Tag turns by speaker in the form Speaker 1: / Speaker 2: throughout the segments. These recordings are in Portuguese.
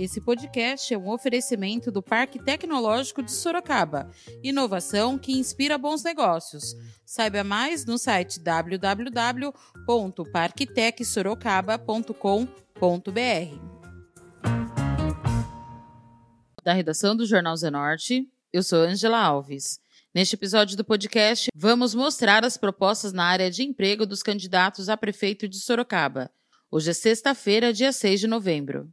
Speaker 1: Esse podcast é um oferecimento do Parque Tecnológico de Sorocaba. Inovação que inspira bons negócios. Saiba mais no site www.parktecsorocaba.com.br. Da redação do Jornal Zenorte, eu sou Angela Alves. Neste episódio do podcast, vamos mostrar as propostas na área de emprego dos candidatos a prefeito de Sorocaba. Hoje é sexta-feira, dia 6 de novembro.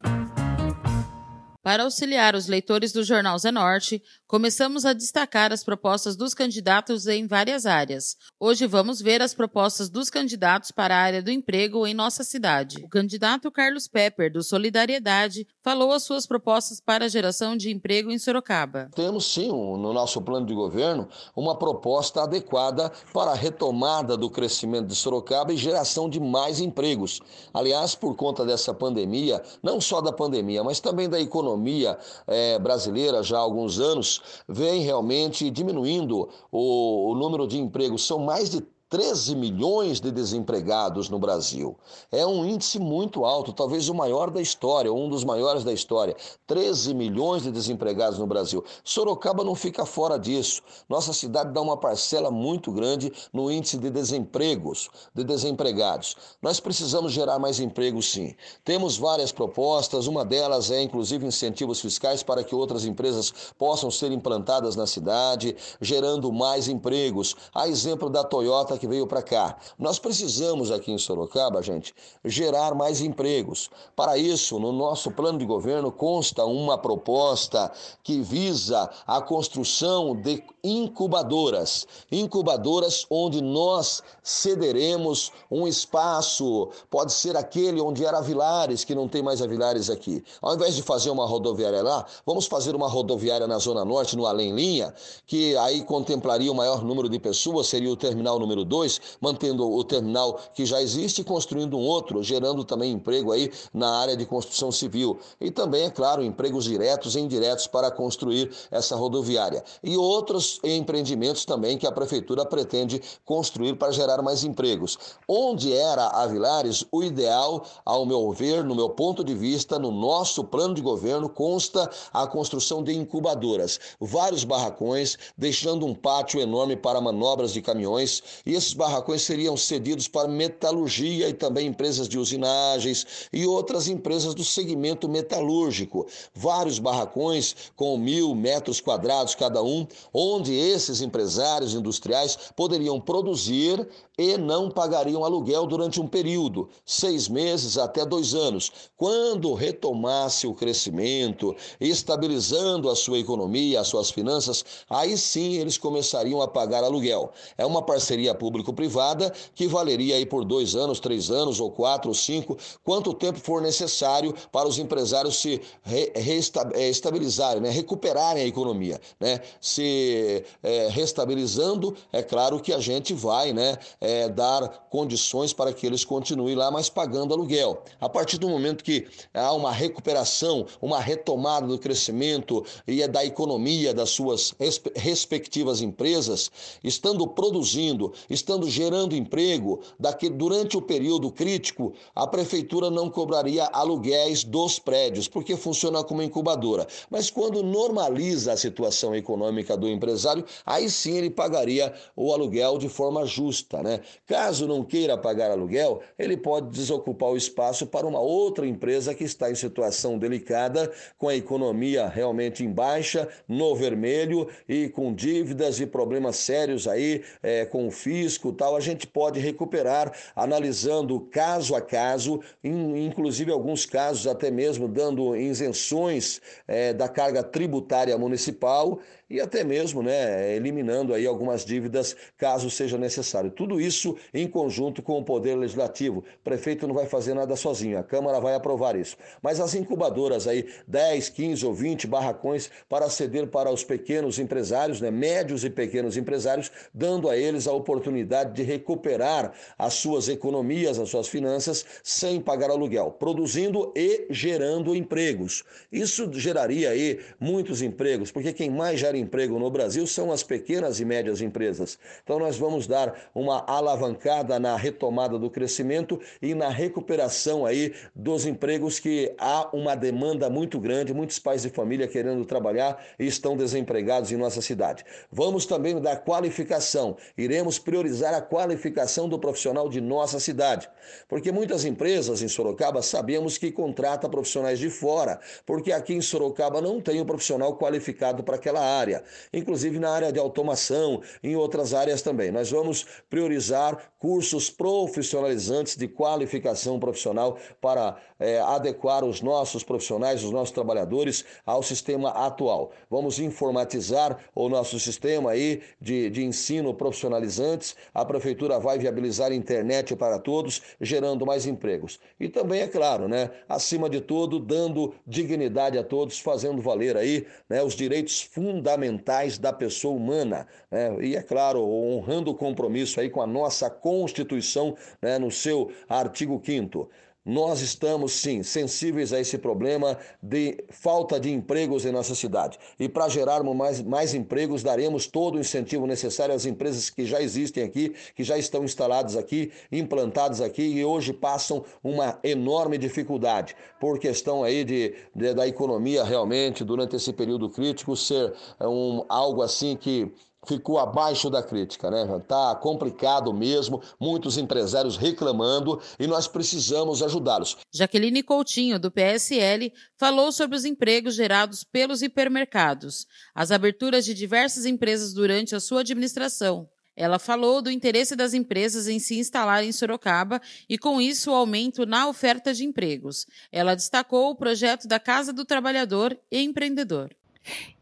Speaker 1: Para auxiliar os leitores do Jornal Zenorte, começamos a destacar as propostas dos candidatos em várias áreas. Hoje vamos ver as propostas dos candidatos para a área do emprego em nossa cidade. O candidato Carlos Pepper, do Solidariedade, falou as suas propostas para a geração de emprego em Sorocaba.
Speaker 2: Temos sim, no nosso plano de governo, uma proposta adequada para a retomada do crescimento de Sorocaba e geração de mais empregos. Aliás, por conta dessa pandemia, não só da pandemia, mas também da economia economia é, brasileira já há alguns anos vem realmente diminuindo o, o número de empregos. São mais de 13 milhões de desempregados no Brasil. É um índice muito alto, talvez o maior da história, um dos maiores da história. 13 milhões de desempregados no Brasil. Sorocaba não fica fora disso. Nossa cidade dá uma parcela muito grande no índice de desempregos, de desempregados. Nós precisamos gerar mais empregos, sim. Temos várias propostas, uma delas é inclusive incentivos fiscais para que outras empresas possam ser implantadas na cidade, gerando mais empregos. A exemplo da Toyota que veio para cá. Nós precisamos aqui em Sorocaba, gente, gerar mais empregos. Para isso, no nosso plano de governo consta uma proposta que visa a construção de incubadoras. Incubadoras onde nós cederemos um espaço, pode ser aquele onde era Vilares, que não tem mais a Vilares aqui. Ao invés de fazer uma rodoviária lá, vamos fazer uma rodoviária na Zona Norte, no Além Linha, que aí contemplaria o maior número de pessoas, seria o terminal número 2, mantendo o terminal que já existe e construindo um outro, gerando também emprego aí na área de construção civil. E também, é claro, empregos diretos e indiretos para construir essa rodoviária. E outros empreendimentos também que a prefeitura pretende construir para gerar mais empregos. Onde era a Vilares, o ideal, ao meu ver, no meu ponto de vista, no nosso plano de governo, consta a construção de incubadoras, vários barracões, deixando um pátio enorme para manobras de caminhões e esses barracões seriam cedidos para metalurgia e também empresas de usinagens e outras empresas do segmento metalúrgico. Vários barracões com mil metros quadrados cada um, onde esses empresários industriais poderiam produzir e não pagariam aluguel durante um período, seis meses até dois anos. Quando retomasse o crescimento, estabilizando a sua economia, as suas finanças, aí sim eles começariam a pagar aluguel. É uma parceria público-privada que valeria aí por dois anos, três anos, ou quatro, ou cinco, quanto tempo for necessário para os empresários se reestabilizarem, é, né? recuperarem a economia. Né? Se é, restabilizando, é claro que a gente vai, né? é, dar condições para que eles continuem lá, mas pagando aluguel. A partir do momento que há uma recuperação, uma retomada do crescimento e é da economia das suas respectivas empresas, estando produzindo, estando gerando emprego, daqui, durante o período crítico, a prefeitura não cobraria aluguéis dos prédios, porque funciona como incubadora. Mas quando normaliza a situação econômica do empresário, aí sim ele pagaria o aluguel de forma justa, né? Caso não queira pagar aluguel, ele pode desocupar o espaço para uma outra empresa que está em situação delicada, com a economia realmente em baixa, no vermelho e com dívidas e problemas sérios aí é, com o fisco tal. A gente pode recuperar analisando caso a caso, inclusive alguns casos até mesmo dando isenções é, da carga tributária municipal e até mesmo né, eliminando aí algumas dívidas caso seja necessário. Tudo isso em conjunto com o Poder Legislativo. O prefeito não vai fazer nada sozinho, a Câmara vai aprovar isso. Mas as incubadoras aí, 10, 15 ou 20 barracões para ceder para os pequenos empresários, né, médios e pequenos empresários, dando a eles a oportunidade de recuperar as suas economias, as suas finanças, sem pagar aluguel, produzindo e gerando empregos. Isso geraria aí muitos empregos, porque quem mais gera emprego no Brasil são as pequenas e médias empresas. Então, nós vamos dar uma alavancada na retomada do crescimento e na recuperação aí dos empregos que há uma demanda muito grande, muitos pais de família querendo trabalhar e estão desempregados em nossa cidade. Vamos também dar qualificação, iremos priorizar a qualificação do profissional de nossa cidade, porque muitas empresas em Sorocaba sabemos que contratam profissionais de fora, porque aqui em Sorocaba não tem um profissional qualificado para aquela área, inclusive na área de automação, em outras áreas também. Nós vamos priorizar cursos profissionalizantes de qualificação profissional para é, adequar os nossos profissionais, os nossos trabalhadores ao sistema atual. Vamos informatizar o nosso sistema aí de, de ensino profissionalizantes. A prefeitura vai viabilizar internet para todos, gerando mais empregos. E também, é claro, né, acima de tudo, dando dignidade a todos, fazendo valer aí né, os direitos fundamentais da pessoa humana. Né? E, é claro, honrando o compromisso aí com a nossa Constituição né, no seu artigo 5 nós estamos sim sensíveis a esse problema de falta de empregos em nossa cidade. E para gerarmos mais, mais empregos, daremos todo o incentivo necessário às empresas que já existem aqui, que já estão instaladas aqui, implantadas aqui e hoje passam uma enorme dificuldade por questão aí de, de da economia realmente durante esse período crítico ser um, algo assim que ficou abaixo da crítica, né? Tá complicado mesmo, muitos empresários reclamando e nós precisamos ajudá-los.
Speaker 1: Jaqueline Coutinho, do PSL, falou sobre os empregos gerados pelos hipermercados, as aberturas de diversas empresas durante a sua administração. Ela falou do interesse das empresas em se instalar em Sorocaba e, com isso, o aumento na oferta de empregos. Ela destacou o projeto da Casa do Trabalhador e Empreendedor.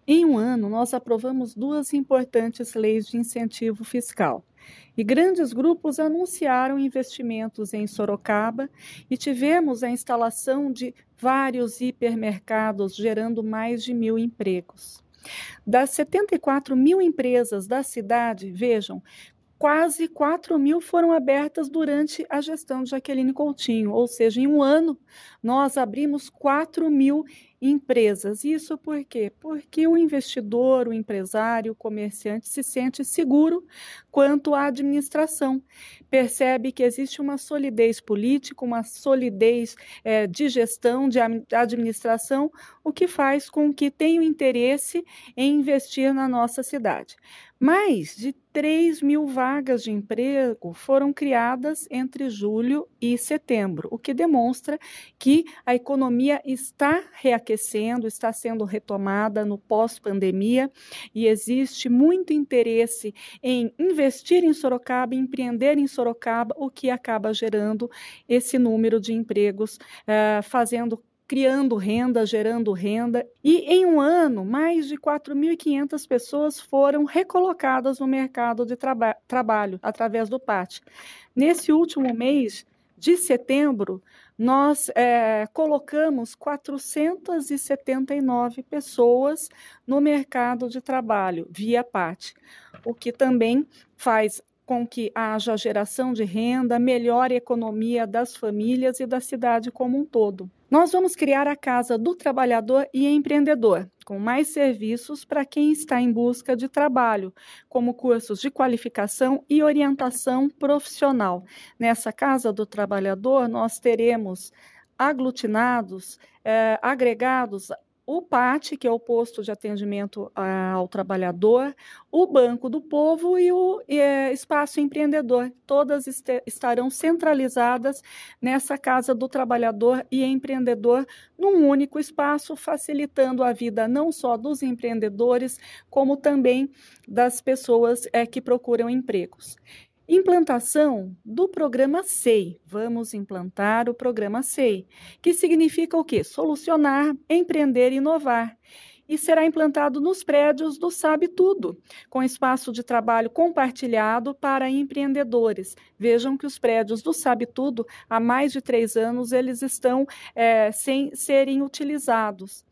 Speaker 3: Em um ano, nós aprovamos duas importantes leis de incentivo fiscal. E grandes grupos anunciaram investimentos em Sorocaba e tivemos a instalação de vários hipermercados, gerando mais de mil empregos. Das 74 mil empresas da cidade, vejam, quase 4 mil foram abertas durante a gestão de Jaqueline Coutinho, ou seja, em um ano nós abrimos 4 mil empresas. Isso por quê? Porque o investidor, o empresário, o comerciante se sente seguro quanto à administração. Percebe que existe uma solidez política, uma solidez é, de gestão, de administração, o que faz com que tenha interesse em investir na nossa cidade. Mais de 3 mil vagas de emprego foram criadas entre julho e setembro, o que demonstra que a economia está reaquecendo, está sendo retomada no pós-pandemia e existe muito interesse em investir em Sorocaba, empreender em Sorocaba, o que acaba gerando esse número de empregos, uh, fazendo criando renda, gerando renda, e em um ano, mais de 4.500 pessoas foram recolocadas no mercado de traba trabalho através do PAT. Nesse último mês de setembro, nós é, colocamos 479 pessoas no mercado de trabalho via PAT, o que também faz com que haja geração de renda, melhore a economia das famílias e da cidade como um todo. Nós vamos criar a Casa do Trabalhador e Empreendedor, com mais serviços para quem está em busca de trabalho, como cursos de qualificação e orientação profissional. Nessa Casa do Trabalhador, nós teremos aglutinados, eh, agregados o PAT, que é o posto de atendimento ao trabalhador, o Banco do Povo e o é, Espaço Empreendedor. Todas estarão centralizadas nessa Casa do Trabalhador e Empreendedor, num único espaço, facilitando a vida não só dos empreendedores, como também das pessoas é, que procuram empregos. Implantação do programa SEI. Vamos implantar o programa SEI, que significa o quê? Solucionar, empreender e inovar. E será implantado nos prédios do Sabe Tudo, com espaço de trabalho compartilhado para empreendedores. Vejam que os prédios do Sabe Tudo, há mais de três anos, eles estão é, sem serem utilizados.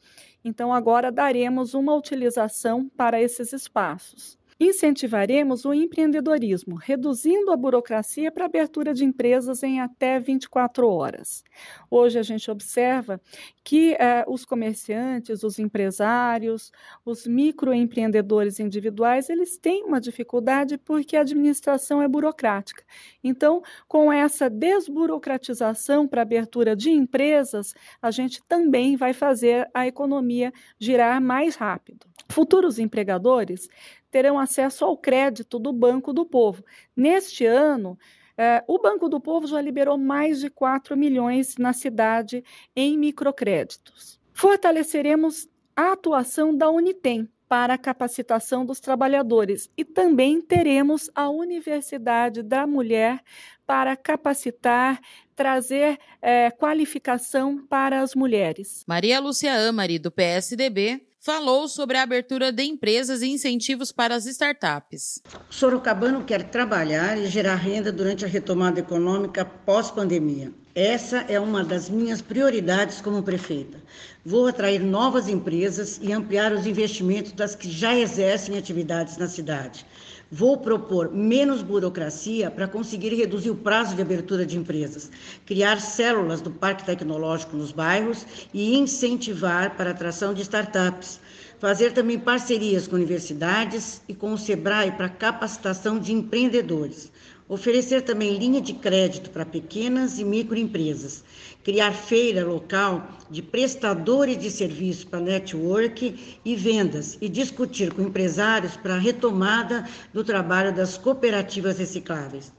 Speaker 3: Então, agora daremos uma utilização para esses espaços. Incentivaremos o empreendedorismo, reduzindo a burocracia para abertura de empresas em até 24 horas. Hoje a gente observa que eh, os comerciantes, os empresários, os microempreendedores individuais, eles têm uma dificuldade porque a administração é burocrática. Então, com essa desburocratização para abertura de empresas, a gente também vai fazer a economia girar mais rápido. Futuros empregadores terão acesso ao crédito do Banco do Povo. Neste ano, eh, o Banco do Povo já liberou mais de 4 milhões na cidade em microcréditos. Fortaleceremos a atuação da Unitem para a capacitação dos trabalhadores e também teremos a Universidade da Mulher para capacitar, trazer eh, qualificação para as mulheres.
Speaker 1: Maria Lúcia Amari, do PSDB, falou sobre a abertura de empresas e incentivos para as startups.
Speaker 4: Sorocabano quer trabalhar e gerar renda durante a retomada econômica pós-pandemia. Essa é uma das minhas prioridades como prefeita. Vou atrair novas empresas e ampliar os investimentos das que já exercem atividades na cidade. Vou propor menos burocracia para conseguir reduzir o prazo de abertura de empresas, criar células do parque tecnológico nos bairros e incentivar para a atração de startups. Fazer também parcerias com universidades e com o SEBRAE para capacitação de empreendedores. Oferecer também linha de crédito para pequenas e microempresas. Criar feira local de prestadores de serviços para network e vendas e discutir com empresários para a retomada do trabalho das cooperativas recicláveis.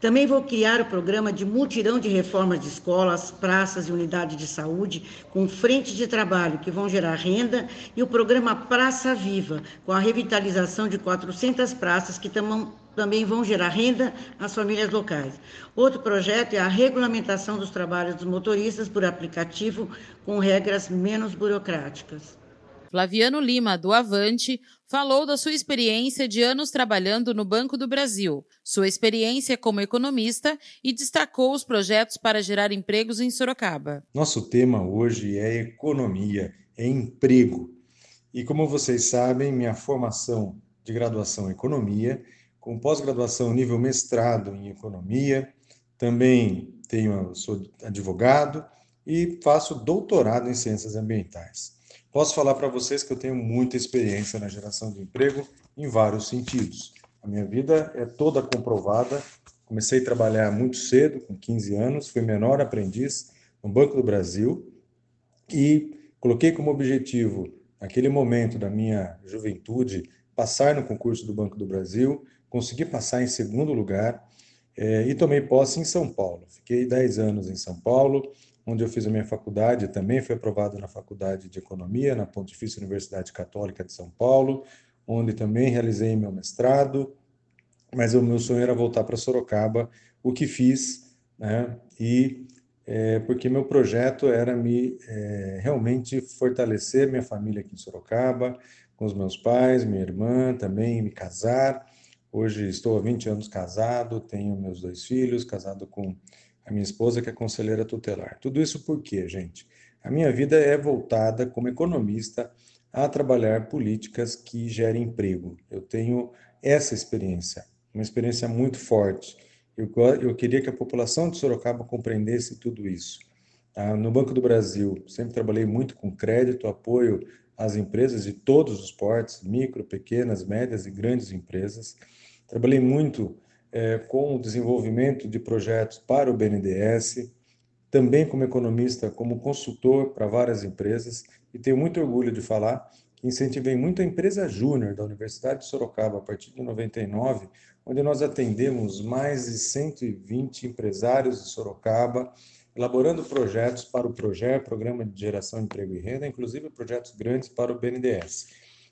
Speaker 4: Também vou criar o programa de multirão de reformas de escolas, praças e unidades de saúde, com frentes de trabalho que vão gerar renda, e o programa Praça Viva, com a revitalização de 400 praças que tam também vão gerar renda às famílias locais. Outro projeto é a regulamentação dos trabalhos dos motoristas por aplicativo, com regras menos burocráticas.
Speaker 1: Flaviano Lima, do Avante, falou da sua experiência de anos trabalhando no Banco do Brasil, sua experiência como economista e destacou os projetos para gerar empregos em Sorocaba.
Speaker 5: Nosso tema hoje é economia, é emprego. E como vocês sabem, minha formação de graduação em economia, com pós-graduação nível mestrado em economia, também tenho sou advogado e faço doutorado em ciências ambientais. Posso falar para vocês que eu tenho muita experiência na geração de emprego em vários sentidos. A minha vida é toda comprovada. Comecei a trabalhar muito cedo, com 15 anos, fui menor aprendiz no Banco do Brasil e coloquei como objetivo, naquele momento da minha juventude, passar no concurso do Banco do Brasil, consegui passar em segundo lugar é, e tomei posse em São Paulo. Fiquei 10 anos em São Paulo, onde eu fiz a minha faculdade, também fui aprovado na Faculdade de Economia, na Pontifícia Universidade Católica de São Paulo, onde também realizei meu mestrado, mas o meu sonho era voltar para Sorocaba, o que fiz, né? E é, porque meu projeto era me é, realmente fortalecer minha família aqui em Sorocaba, com os meus pais, minha irmã, também me casar. Hoje estou há 20 anos casado, tenho meus dois filhos, casado com a minha esposa, que é conselheira tutelar. Tudo isso por quê, gente? A minha vida é voltada, como economista, a trabalhar políticas que gerem emprego. Eu tenho essa experiência, uma experiência muito forte. Eu, eu queria que a população de Sorocaba compreendesse tudo isso. Ah, no Banco do Brasil, sempre trabalhei muito com crédito, apoio às empresas de todos os portes, micro, pequenas, médias e grandes empresas. Trabalhei muito é, com o desenvolvimento de projetos para o BNDES, também como economista, como consultor para várias empresas, e tenho muito orgulho de falar que incentivei muito a empresa Júnior da Universidade de Sorocaba a partir de 99, onde nós atendemos mais de 120 empresários de Sorocaba, elaborando projetos para o PROGER, Programa de Geração Emprego e Renda, inclusive projetos grandes para o BNDES,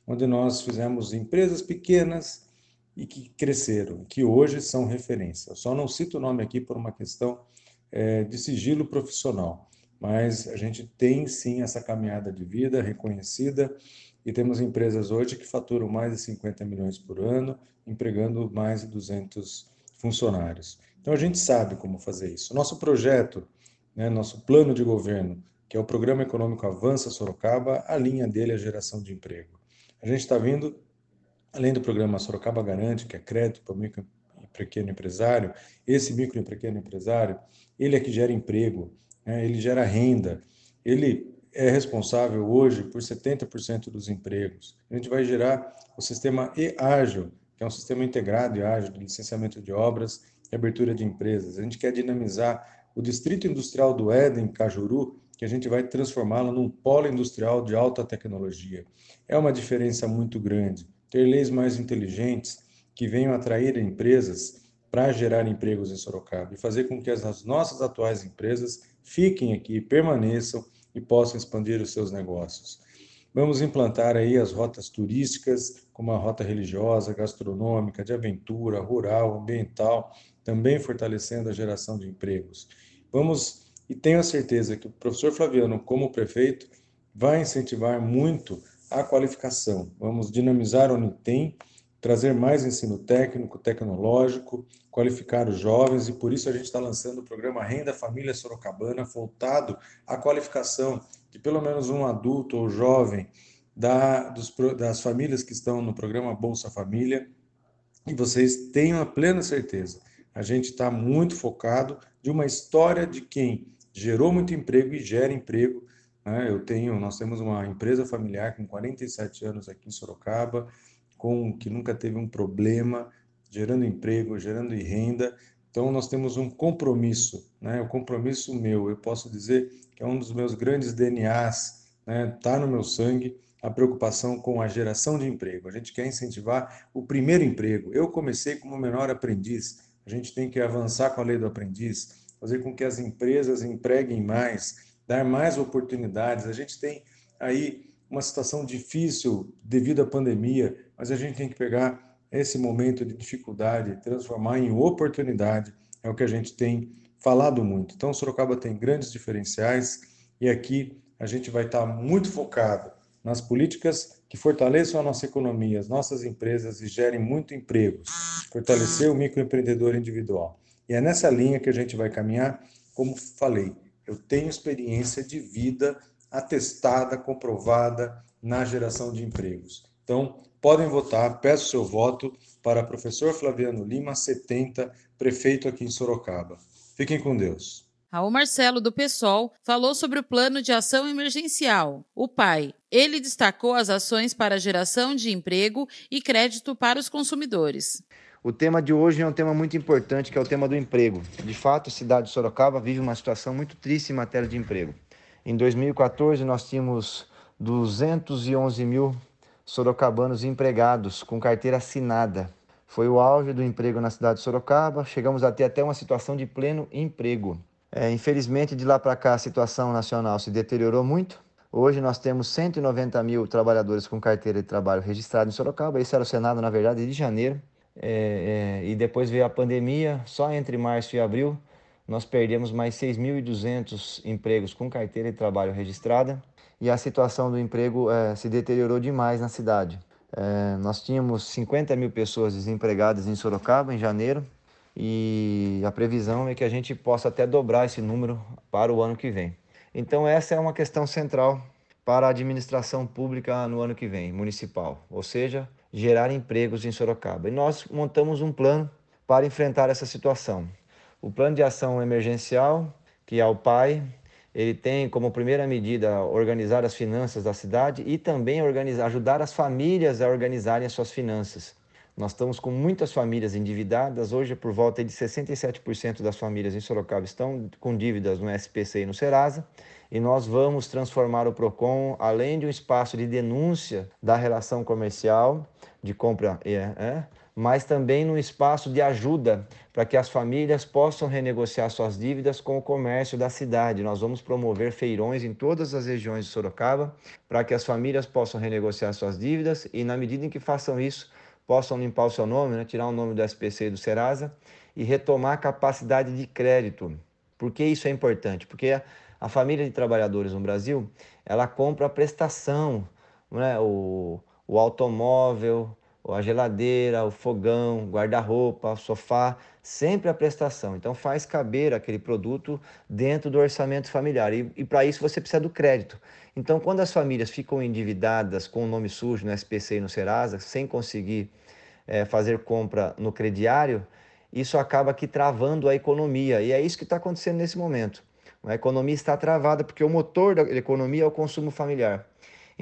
Speaker 5: onde nós fizemos empresas pequenas, e que cresceram, que hoje são referência. Só não cito o nome aqui por uma questão é, de sigilo profissional, mas a gente tem sim essa caminhada de vida reconhecida e temos empresas hoje que faturam mais de 50 milhões por ano, empregando mais de 200 funcionários. Então a gente sabe como fazer isso. Nosso projeto, né, nosso plano de governo, que é o Programa Econômico Avança Sorocaba, a linha dele é a geração de emprego. A gente está vindo além do programa Sorocaba Garante, que é crédito para o micro e pequeno empresário, esse micro e pequeno empresário, ele é que gera emprego, né? ele gera renda, ele é responsável hoje por 70% dos empregos. A gente vai gerar o sistema e-ágil, que é um sistema integrado e ágil de licenciamento de obras e abertura de empresas. A gente quer dinamizar o Distrito Industrial do Éden, Cajuru, que a gente vai transformá-la num polo industrial de alta tecnologia. É uma diferença muito grande. Ter leis mais inteligentes que venham atrair empresas para gerar empregos em Sorocaba e fazer com que as nossas atuais empresas fiquem aqui, permaneçam e possam expandir os seus negócios. Vamos implantar aí as rotas turísticas, como a rota religiosa, gastronômica, de aventura, rural, ambiental, também fortalecendo a geração de empregos. Vamos, e tenho a certeza que o professor Flaviano, como prefeito, vai incentivar muito a qualificação. Vamos dinamizar onde tem, trazer mais ensino técnico, tecnológico, qualificar os jovens e por isso a gente está lançando o programa Renda Família Sorocabana, voltado à qualificação de pelo menos um adulto ou jovem da, dos, das famílias que estão no programa Bolsa Família. E vocês tenham a plena certeza, a gente está muito focado de uma história de quem gerou muito emprego e gera emprego. Né? Eu tenho, nós temos uma empresa familiar com 47 anos aqui em Sorocaba, com que nunca teve um problema, gerando emprego, gerando renda. Então, nós temos um compromisso, né? o compromisso meu, eu posso dizer que é um dos meus grandes DNAs, né? Tá no meu sangue, a preocupação com a geração de emprego. A gente quer incentivar o primeiro emprego. Eu comecei como menor aprendiz, a gente tem que avançar com a lei do aprendiz, fazer com que as empresas empreguem mais, dar mais oportunidades. A gente tem aí uma situação difícil devido à pandemia, mas a gente tem que pegar esse momento de dificuldade, transformar em oportunidade, é o que a gente tem falado muito. Então, Sorocaba tem grandes diferenciais e aqui a gente vai estar muito focado nas políticas que fortaleçam a nossa economia, as nossas empresas e gerem muito emprego, fortalecer o microempreendedor individual. E é nessa linha que a gente vai caminhar, como falei, eu tenho experiência de vida atestada, comprovada na geração de empregos. Então, podem votar, peço seu voto para professor Flaviano Lima, 70, prefeito aqui em Sorocaba. Fiquem com Deus.
Speaker 1: Raul Marcelo, do PSOL, falou sobre o plano de ação emergencial, o PAI. Ele destacou as ações para geração de emprego e crédito para os consumidores.
Speaker 6: O tema de hoje é um tema muito importante, que é o tema do emprego. De fato, a cidade de Sorocaba vive uma situação muito triste em matéria de emprego. Em 2014, nós tínhamos 211 mil sorocabanos empregados com carteira assinada. Foi o auge do emprego na cidade de Sorocaba, chegamos a ter até uma situação de pleno emprego. É, infelizmente, de lá para cá, a situação nacional se deteriorou muito. Hoje nós temos 190 mil trabalhadores com carteira de trabalho registrado em Sorocaba. Esse era o Senado, na verdade, de janeiro. É, é, e depois veio a pandemia, só entre março e abril nós perdemos mais 6.200 empregos com carteira de trabalho registrada e a situação do emprego é, se deteriorou demais na cidade. É, nós tínhamos 50 mil pessoas desempregadas em Sorocaba em janeiro e a previsão é que a gente possa até dobrar esse número para o ano que vem. Então, essa é uma questão central para a administração pública no ano que vem, municipal, ou seja, gerar empregos em Sorocaba. E nós montamos um plano para enfrentar essa situação. O plano de ação emergencial, que é o PAI, ele tem como primeira medida organizar as finanças da cidade e também organizar, ajudar as famílias a organizarem as suas finanças. Nós estamos com muitas famílias endividadas. Hoje, por volta de 67% das famílias em Sorocaba estão com dívidas no SPC e no Serasa. E nós vamos transformar o PROCON, além de um espaço de denúncia da relação comercial, de compra, é, é, mas também num espaço de ajuda para que as famílias possam renegociar suas dívidas com o comércio da cidade. Nós vamos promover feirões em todas as regiões de Sorocaba para que as famílias possam renegociar suas dívidas e, na medida em que façam isso, possam limpar o seu nome, né, tirar o nome do SPC e do Serasa e retomar a capacidade de crédito. Por que isso é importante? Porque a família de trabalhadores no Brasil, ela compra a prestação, né, o, o automóvel, a geladeira, o fogão, guarda-roupa, sofá, sempre a prestação. Então faz caber aquele produto dentro do orçamento familiar. E, e para isso você precisa do crédito. Então, quando as famílias ficam endividadas com o nome sujo no SPC e no Serasa, sem conseguir é, fazer compra no crediário, isso acaba aqui travando a economia. E é isso que está acontecendo nesse momento. A economia está travada porque o motor da economia é o consumo familiar.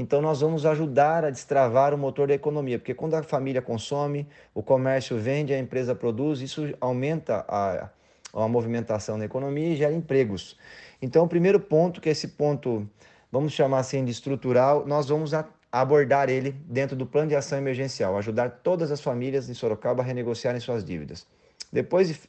Speaker 6: Então, nós vamos ajudar a destravar o motor da economia, porque quando a família consome, o comércio vende, a empresa produz, isso aumenta a, a movimentação na economia e gera empregos. Então, o primeiro ponto, que é esse ponto, vamos chamar assim de estrutural, nós vamos abordar ele dentro do plano de ação emergencial, ajudar todas as famílias de Sorocaba a renegociarem suas dívidas. Depois,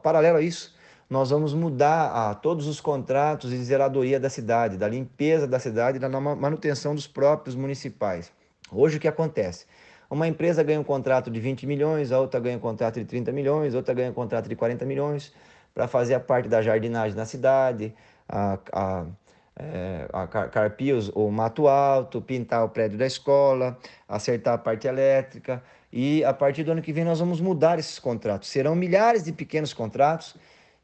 Speaker 6: paralelo a isso, nós vamos mudar a todos os contratos de zeladoria da cidade, da limpeza da cidade da manutenção dos próprios municipais. Hoje o que acontece? Uma empresa ganha um contrato de 20 milhões, a outra ganha um contrato de 30 milhões, outra ganha um contrato de 40 milhões para fazer a parte da jardinagem na cidade, a, a, é, a carpios o mato alto, pintar o prédio da escola, acertar a parte elétrica. E a partir do ano que vem nós vamos mudar esses contratos. Serão milhares de pequenos contratos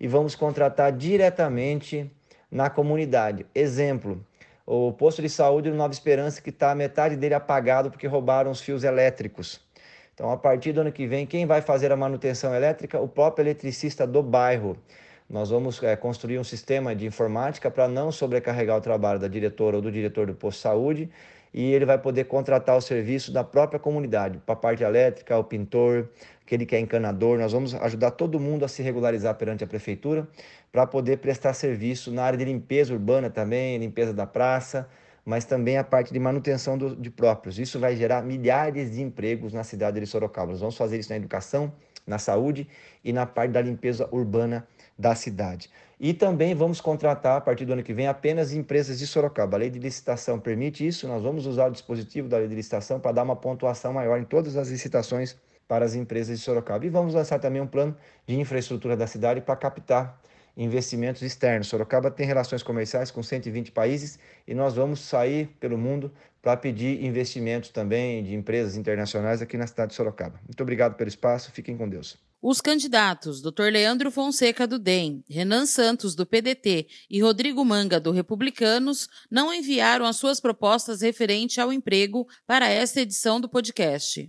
Speaker 6: e vamos contratar diretamente na comunidade. Exemplo, o posto de saúde do Nova Esperança que está metade dele apagado porque roubaram os fios elétricos. Então, a partir do ano que vem, quem vai fazer a manutenção elétrica? O próprio eletricista do bairro. Nós vamos é, construir um sistema de informática para não sobrecarregar o trabalho da diretora ou do diretor do posto de saúde e ele vai poder contratar o serviço da própria comunidade, para a parte elétrica, o pintor, aquele que é encanador. Nós vamos ajudar todo mundo a se regularizar perante a prefeitura para poder prestar serviço na área de limpeza urbana também, limpeza da praça, mas também a parte de manutenção do, de próprios. Isso vai gerar milhares de empregos na cidade de Sorocaba. Nós vamos fazer isso na educação, na saúde e na parte da limpeza urbana da cidade. E também vamos contratar, a partir do ano que vem, apenas empresas de Sorocaba. A lei de licitação permite isso, nós vamos usar o dispositivo da lei de licitação para dar uma pontuação maior em todas as licitações para as empresas de Sorocaba. E vamos lançar também um plano de infraestrutura da cidade para captar investimentos externos. Sorocaba tem relações comerciais com 120 países e nós vamos sair pelo mundo para pedir investimentos também de empresas internacionais aqui na cidade de Sorocaba. Muito obrigado pelo espaço, fiquem com Deus.
Speaker 1: Os candidatos Dr. Leandro Fonseca do DEM, Renan Santos do PDT e Rodrigo Manga do Republicanos não enviaram as suas propostas referente ao emprego para esta edição do podcast.